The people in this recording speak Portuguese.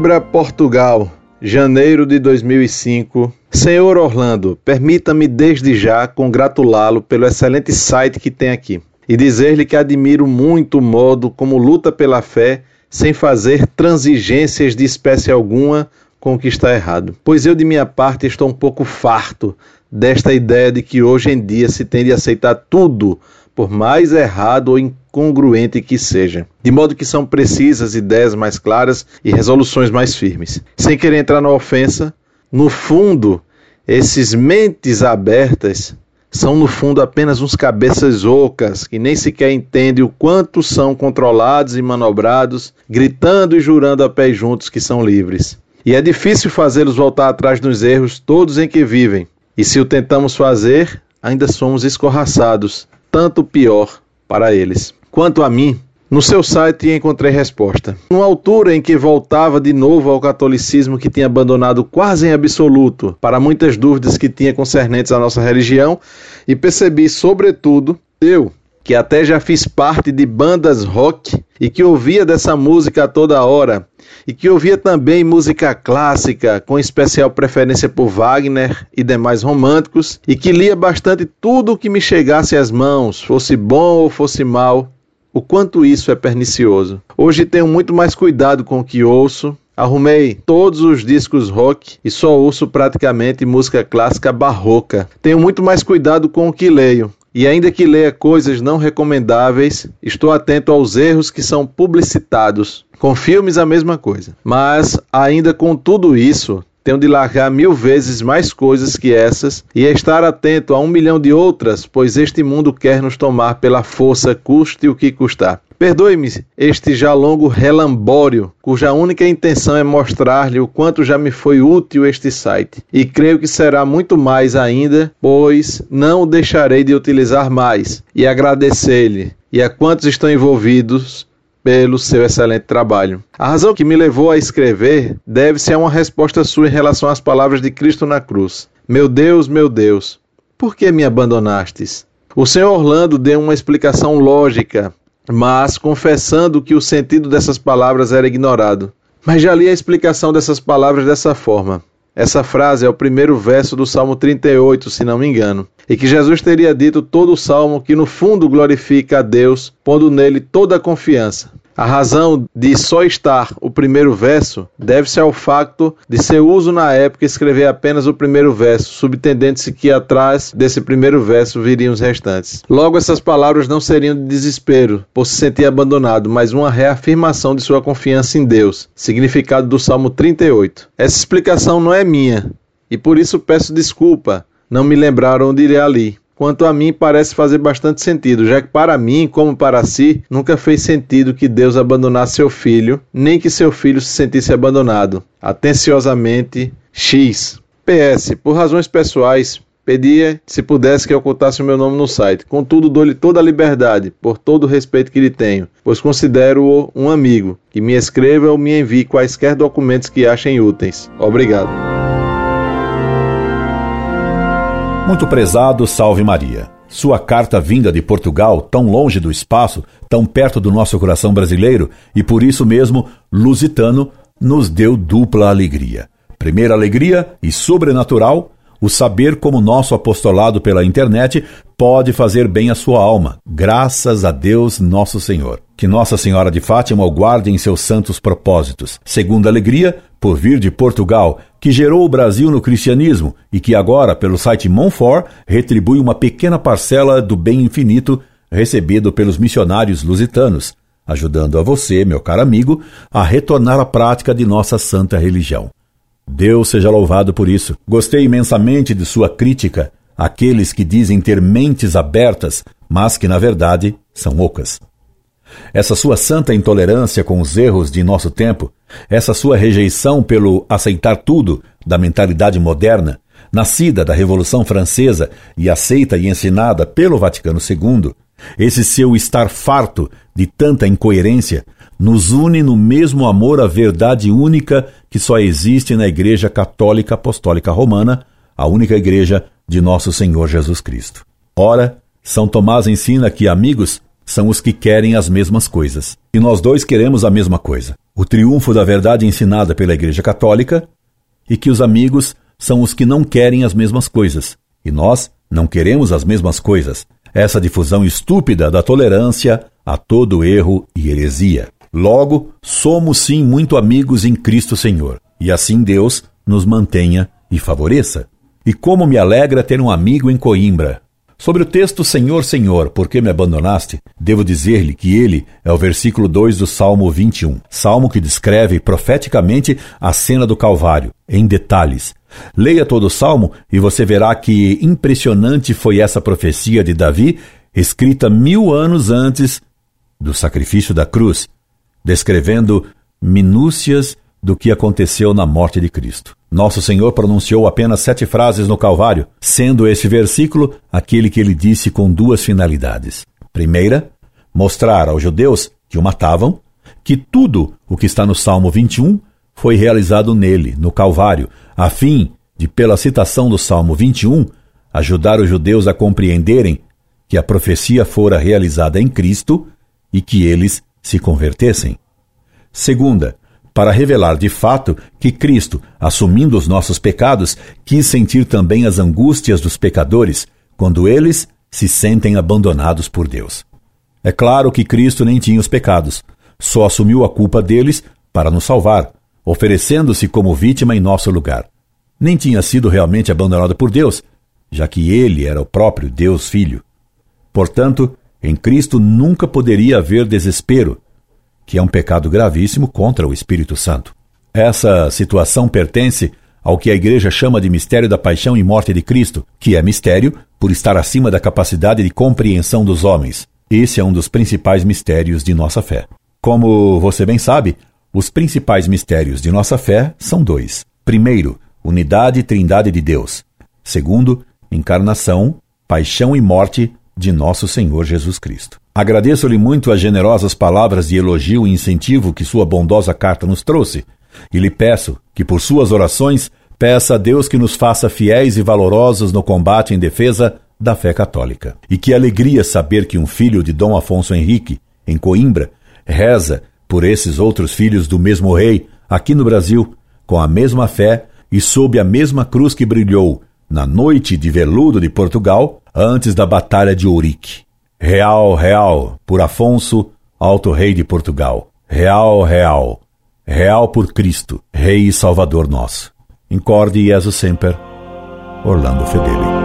Coimbra, Portugal, janeiro de 2005. Senhor Orlando, permita-me desde já congratulá-lo pelo excelente site que tem aqui e dizer-lhe que admiro muito o modo como luta pela fé sem fazer transigências de espécie alguma com o que está errado. Pois eu, de minha parte, estou um pouco farto desta ideia de que hoje em dia se tende a aceitar tudo, por mais errado ou incongruente que seja. De modo que são precisas ideias mais claras e resoluções mais firmes. Sem querer entrar na ofensa, no fundo, esses mentes abertas são no fundo apenas uns cabeças ocas que nem sequer entendem o quanto são controlados e manobrados, gritando e jurando a pé juntos que são livres. E é difícil fazê-los voltar atrás dos erros todos em que vivem. E se o tentamos fazer, ainda somos escorraçados, tanto pior para eles. Quanto a mim, no seu site encontrei resposta. Numa altura em que voltava de novo ao catolicismo que tinha abandonado quase em absoluto para muitas dúvidas que tinha concernentes à nossa religião, e percebi, sobretudo, eu, que até já fiz parte de bandas rock e que ouvia dessa música a toda hora, e que ouvia também música clássica, com especial preferência por Wagner e demais românticos, e que lia bastante tudo o que me chegasse às mãos, fosse bom ou fosse mal, o quanto isso é pernicioso. Hoje tenho muito mais cuidado com o que ouço. Arrumei todos os discos rock e só ouço praticamente música clássica barroca. Tenho muito mais cuidado com o que leio. E ainda que leia coisas não recomendáveis, estou atento aos erros que são publicitados. Com filmes, a mesma coisa. Mas, ainda com tudo isso, tenho de largar mil vezes mais coisas que essas e estar atento a um milhão de outras, pois este mundo quer nos tomar pela força, custe o que custar. Perdoe-me este já longo relambório, cuja única intenção é mostrar-lhe o quanto já me foi útil este site. E creio que será muito mais ainda, pois não o deixarei de utilizar mais. E agradecer-lhe e a quantos estão envolvidos pelo seu excelente trabalho. A razão que me levou a escrever deve-se a uma resposta sua em relação às palavras de Cristo na cruz. Meu Deus, meu Deus, por que me abandonastes? O senhor Orlando deu uma explicação lógica, mas confessando que o sentido dessas palavras era ignorado. Mas já li a explicação dessas palavras dessa forma. Essa frase é o primeiro verso do Salmo 38, se não me engano, e que Jesus teria dito todo o salmo que no fundo glorifica a Deus, pondo nele toda a confiança. A razão de só estar o primeiro verso deve-se ao facto de seu uso na época escrever apenas o primeiro verso, subtendendo-se que atrás desse primeiro verso viriam os restantes. Logo, essas palavras não seriam de desespero por se sentir abandonado, mas uma reafirmação de sua confiança em Deus, significado do Salmo 38. Essa explicação não é minha, e por isso peço desculpa, não me lembraram onde irei ali quanto a mim parece fazer bastante sentido, já que para mim, como para si, nunca fez sentido que Deus abandonasse seu filho, nem que seu filho se sentisse abandonado. Atenciosamente, X. PS, por razões pessoais, pedia se pudesse que ocultasse o meu nome no site. Contudo, dou-lhe toda a liberdade, por todo o respeito que lhe tenho, pois considero-o um amigo, que me escreva ou me envie quaisquer documentos que achem úteis. Obrigado. Muito prezado, salve Maria. Sua carta vinda de Portugal, tão longe do espaço, tão perto do nosso coração brasileiro, e por isso mesmo, lusitano, nos deu dupla alegria. Primeira alegria e sobrenatural, o saber como nosso apostolado pela internet pode fazer bem à sua alma, graças a Deus nosso Senhor. Que Nossa Senhora de Fátima o guarde em seus santos propósitos. Segunda alegria, por vir de Portugal, que gerou o Brasil no cristianismo e que agora, pelo site Monfort, retribui uma pequena parcela do bem infinito recebido pelos missionários lusitanos, ajudando a você, meu caro amigo, a retornar à prática de nossa santa religião. Deus seja louvado por isso. Gostei imensamente de sua crítica àqueles que dizem ter mentes abertas, mas que na verdade são ocas. Essa sua santa intolerância com os erros de nosso tempo, essa sua rejeição pelo aceitar tudo da mentalidade moderna, nascida da Revolução Francesa e aceita e ensinada pelo Vaticano II, esse seu estar farto de tanta incoerência, nos une no mesmo amor à verdade única que só existe na Igreja Católica Apostólica Romana, a única igreja de nosso Senhor Jesus Cristo. Ora, São Tomás ensina que amigos são os que querem as mesmas coisas. E nós dois queremos a mesma coisa. o triunfo da verdade ensinada pela Igreja Católica e que os amigos são os que não querem as mesmas coisas. E nós não queremos as mesmas coisas. Essa difusão estúpida da tolerância a todo erro e heresia. Logo, somos sim muito amigos em Cristo Senhor, e assim Deus nos mantenha e favoreça. E como me alegra ter um amigo em Coimbra. Sobre o texto Senhor, Senhor, por que me abandonaste? Devo dizer-lhe que ele é o versículo 2 do Salmo 21, salmo que descreve profeticamente a cena do Calvário, em detalhes. Leia todo o salmo e você verá que impressionante foi essa profecia de Davi, escrita mil anos antes do sacrifício da cruz, descrevendo minúcias do que aconteceu na morte de Cristo. Nosso Senhor pronunciou apenas sete frases no Calvário, sendo esse versículo aquele que ele disse com duas finalidades. Primeira, mostrar aos judeus que o matavam que tudo o que está no Salmo 21 foi realizado nele, no Calvário, a fim de, pela citação do Salmo 21, ajudar os judeus a compreenderem que a profecia fora realizada em Cristo e que eles se convertessem. Segunda, para revelar de fato que Cristo, assumindo os nossos pecados, quis sentir também as angústias dos pecadores quando eles se sentem abandonados por Deus. É claro que Cristo nem tinha os pecados, só assumiu a culpa deles para nos salvar, oferecendo-se como vítima em nosso lugar. Nem tinha sido realmente abandonado por Deus, já que ele era o próprio Deus Filho. Portanto, em Cristo nunca poderia haver desespero, que é um pecado gravíssimo contra o Espírito Santo. Essa situação pertence ao que a Igreja chama de mistério da paixão e morte de Cristo, que é mistério por estar acima da capacidade de compreensão dos homens. Esse é um dos principais mistérios de nossa fé. Como você bem sabe, os principais mistérios de nossa fé são dois. Primeiro, unidade e trindade de Deus. Segundo, encarnação, paixão e morte de nosso Senhor Jesus Cristo. Agradeço-lhe muito as generosas palavras de elogio e incentivo que sua bondosa carta nos trouxe, e lhe peço que, por suas orações, peça a Deus que nos faça fiéis e valorosos no combate em defesa da fé católica. E que alegria saber que um filho de Dom Afonso Henrique, em Coimbra, reza por esses outros filhos do mesmo rei, aqui no Brasil, com a mesma fé e sob a mesma cruz que brilhou na noite de veludo de Portugal, antes da Batalha de Ourique. Real, real, por Afonso, alto rei de Portugal. Real, real, real por Cristo, rei e salvador nosso. Incorde Jesus Semper, Orlando Fedeli.